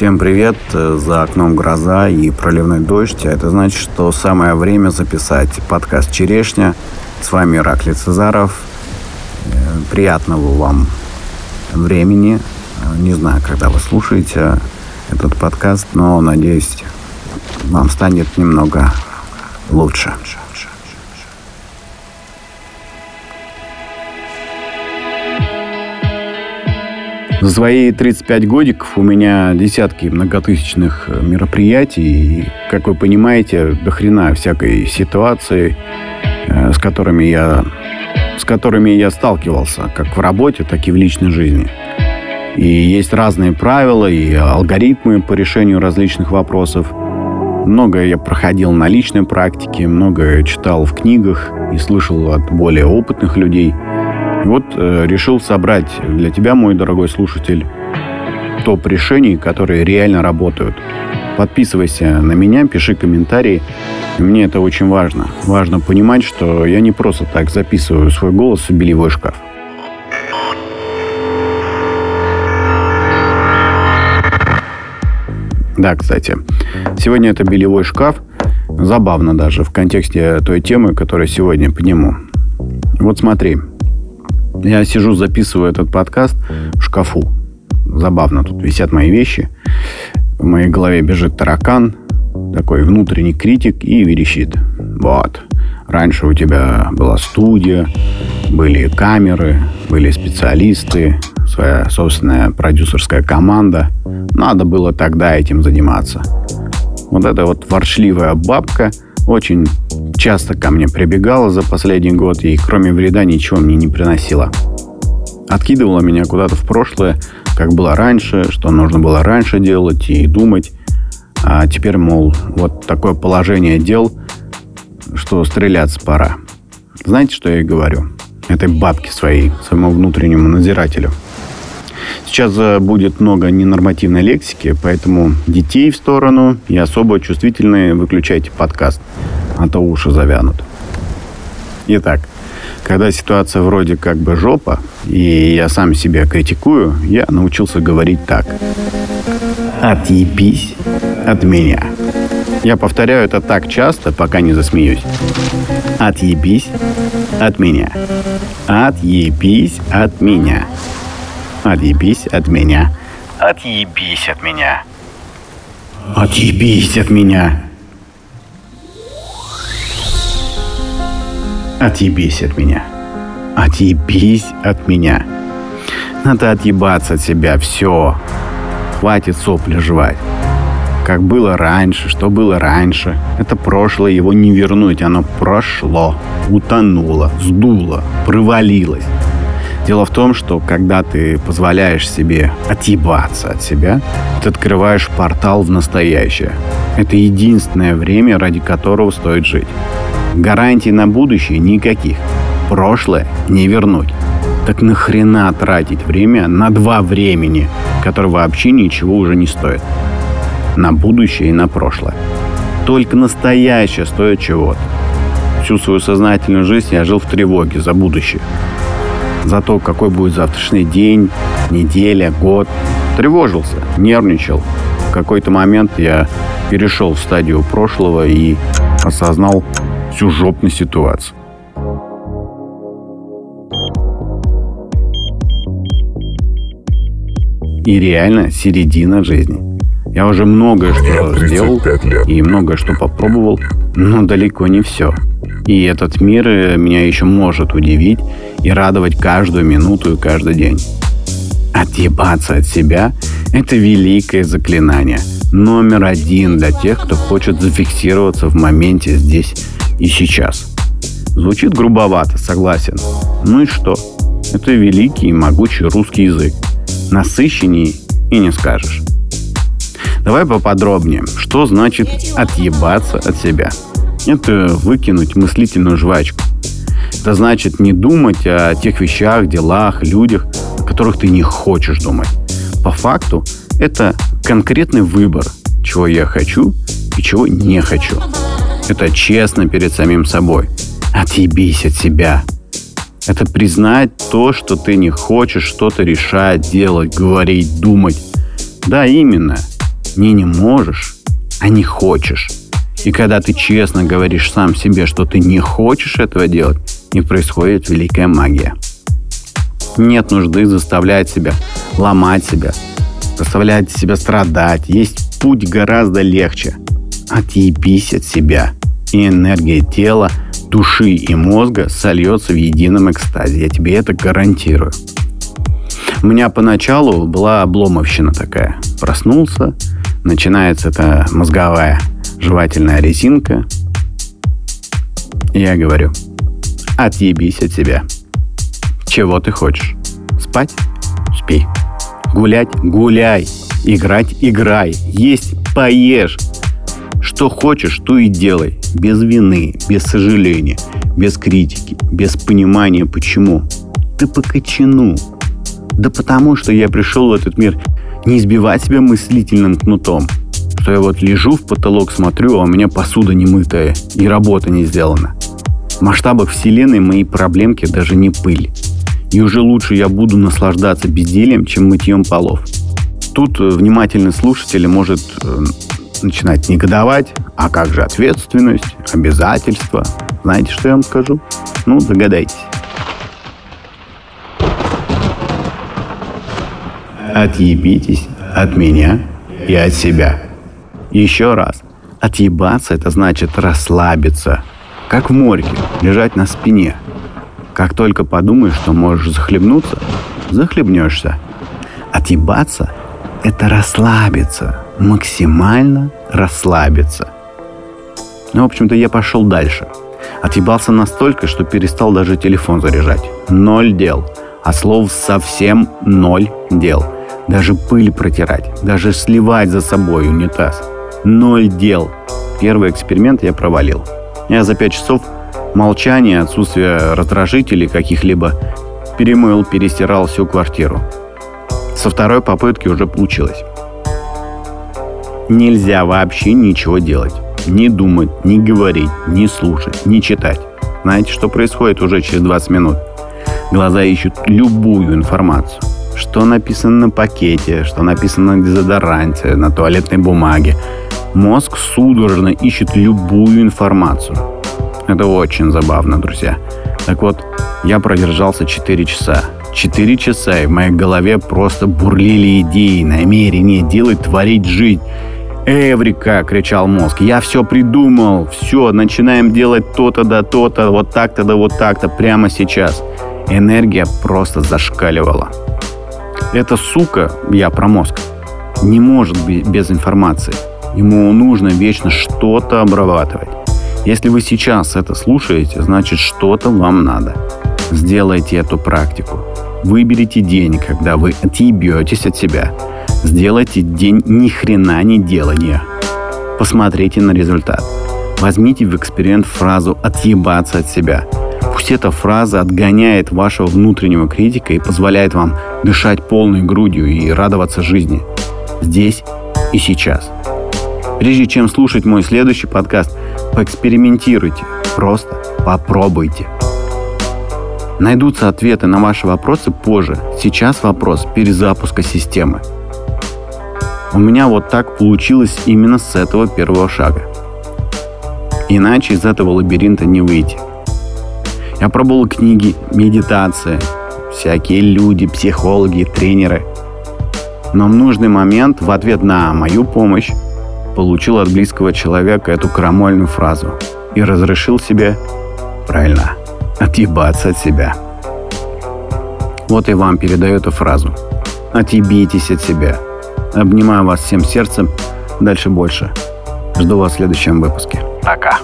Всем привет! За окном гроза и проливной дождь. А это значит, что самое время записать подкаст «Черешня». С вами Ираклий Цезаров. Э, приятного вам времени. Не знаю, когда вы слушаете этот подкаст, но надеюсь, вам станет немного лучше. За свои 35 годиков у меня десятки многотысячных э, мероприятий. И, как вы понимаете, до хрена всякой ситуации, э, с которыми я с которыми я сталкивался, как в работе, так и в личной жизни. И есть разные правила и алгоритмы по решению различных вопросов. Многое я проходил на личной практике, многое читал в книгах и слышал от более опытных людей – вот э, решил собрать для тебя, мой дорогой слушатель, топ решений, которые реально работают. Подписывайся на меня, пиши комментарии. Мне это очень важно. Важно понимать, что я не просто так записываю свой голос в белевой шкаф. Да, кстати, сегодня это белевой шкаф. Забавно даже в контексте той темы, которую сегодня подниму. Вот смотри, я сижу, записываю этот подкаст в шкафу. Забавно, тут висят мои вещи. В моей голове бежит таракан, такой внутренний критик и верещит. Вот, раньше у тебя была студия, были камеры, были специалисты, своя собственная продюсерская команда. Надо было тогда этим заниматься. Вот эта вот ворчливая бабка очень часто ко мне прибегала за последний год и кроме вреда ничего мне не приносила. Откидывала меня куда-то в прошлое, как было раньше, что нужно было раньше делать и думать. А теперь, мол, вот такое положение дел, что стреляться пора. Знаете, что я ей говорю? Этой бабке своей, своему внутреннему надзирателю. Сейчас э, будет много ненормативной лексики, поэтому детей в сторону и особо чувствительные выключайте подкаст а то уши завянут. Итак, когда ситуация вроде как бы жопа, и я сам себя критикую, я научился говорить так. Отъебись от меня. Я повторяю это так часто, пока не засмеюсь. Отъебись от меня. Отъебись от меня. Отъебись от меня. Отъебись от меня. Отъебись от меня. Отъебись от меня. Отъебись от меня. Надо отъебаться от себя. Все. Хватит сопли жевать. Как было раньше, что было раньше. Это прошлое, его не вернуть. Оно прошло, утонуло, сдуло, провалилось. Дело в том, что когда ты позволяешь себе отъебаться от себя, ты открываешь портал в настоящее. Это единственное время, ради которого стоит жить. Гарантий на будущее никаких. Прошлое не вернуть. Так нахрена тратить время на два времени, которые вообще ничего уже не стоят? На будущее и на прошлое. Только настоящее стоит чего-то. Всю свою сознательную жизнь я жил в тревоге за будущее. За то, какой будет завтрашний день, неделя, год. Тревожился, нервничал. В какой-то момент я перешел в стадию прошлого и осознал, всю жопную ситуацию. И реально середина жизни. Я уже многое что сделал лет. и многое что попробовал, но далеко не все. И этот мир э, меня еще может удивить и радовать каждую минуту и каждый день. Отъебаться от себя – это великое заклинание. Номер один для тех, кто хочет зафиксироваться в моменте здесь и сейчас. Звучит грубовато, согласен. Ну и что? Это великий и могучий русский язык. Насыщенней и не скажешь. Давай поподробнее. Что значит отъебаться от себя? Это выкинуть мыслительную жвачку. Это значит не думать о тех вещах, делах, людях, о которых ты не хочешь думать. По факту это конкретный выбор, чего я хочу и чего не хочу. Это честно перед самим собой. Отъебись от себя. Это признать то, что ты не хочешь что-то решать, делать, говорить, думать. Да, именно. Не не можешь, а не хочешь. И когда ты честно говоришь сам себе, что ты не хочешь этого делать, не происходит великая магия. Нет нужды заставлять себя, ломать себя, заставлять себя страдать. Есть путь гораздо легче. Отъебись от себя. И энергия тела, души и мозга сольется в едином экстазе. Я тебе это гарантирую. У меня поначалу была обломовщина такая. Проснулся, начинается эта мозговая жевательная резинка. Я говорю, отъебись от себя. Чего ты хочешь? Спать? Спи. Гулять? Гуляй. Играть? Играй. Есть? Поешь. Что хочешь, то и делай. Без вины, без сожаления, без критики, без понимания почему. Ты по. Да потому, что я пришел в этот мир не избивать себя мыслительным кнутом. Что я вот лежу в потолок, смотрю, а у меня посуда не мытая и работа не сделана. В масштабах Вселенной мои проблемки даже не пыль. И уже лучше я буду наслаждаться бездельем, чем мытьем полов. Тут э, внимательный слушатель может э, начинать негодовать. А как же ответственность, обязательства? Знаете, что я вам скажу? Ну, догадайтесь. Отъебитесь от меня и от себя. Еще раз. Отъебаться – это значит расслабиться. Как в морге, лежать на спине. Как только подумаешь, что можешь захлебнуться, захлебнешься. Отъебаться – это расслабиться. Максимально расслабиться. Ну, в общем-то, я пошел дальше. Отъебался настолько, что перестал даже телефон заряжать. Ноль дел. А слов совсем ноль дел – даже пыль протирать, даже сливать за собой унитаз. Ноль дел. Первый эксперимент я провалил. Я за пять часов молчания, отсутствия раздражителей каких-либо перемыл, перестирал всю квартиру. Со второй попытки уже получилось. Нельзя вообще ничего делать. Не думать, не говорить, не слушать, не читать. Знаете, что происходит уже через 20 минут? Глаза ищут любую информацию что написано на пакете, что написано на дезодоранте, на туалетной бумаге. Мозг судорожно ищет любую информацию. Это очень забавно, друзья. Так вот, я продержался 4 часа. 4 часа, и в моей голове просто бурлили идеи, намерения делать, творить, жить. «Эврика!» — кричал мозг. «Я все придумал! Все, начинаем делать то-то да то-то, вот так-то да вот так-то, прямо сейчас!» Энергия просто зашкаливала. Эта сука, я про мозг, не может быть без информации. Ему нужно вечно что-то обрабатывать. Если вы сейчас это слушаете, значит что-то вам надо. Сделайте эту практику. Выберите день, когда вы отъебетесь от себя. Сделайте день ни хрена не делания. Посмотрите на результат. Возьмите в эксперимент фразу «отъебаться от себя». Пусть эта фраза отгоняет вашего внутреннего критика и позволяет вам дышать полной грудью и радоваться жизни. Здесь и сейчас. Прежде чем слушать мой следующий подкаст, поэкспериментируйте. Просто попробуйте. Найдутся ответы на ваши вопросы позже. Сейчас вопрос перезапуска системы. У меня вот так получилось именно с этого первого шага. Иначе из этого лабиринта не выйти – я пробовал книги, медитация, всякие люди, психологи, тренеры. Но в нужный момент, в ответ на мою помощь, получил от близкого человека эту крамольную фразу и разрешил себе, правильно, отъебаться от себя. Вот и вам передаю эту фразу. Отъебитесь от себя. Обнимаю вас всем сердцем. Дальше больше. Жду вас в следующем выпуске. Пока.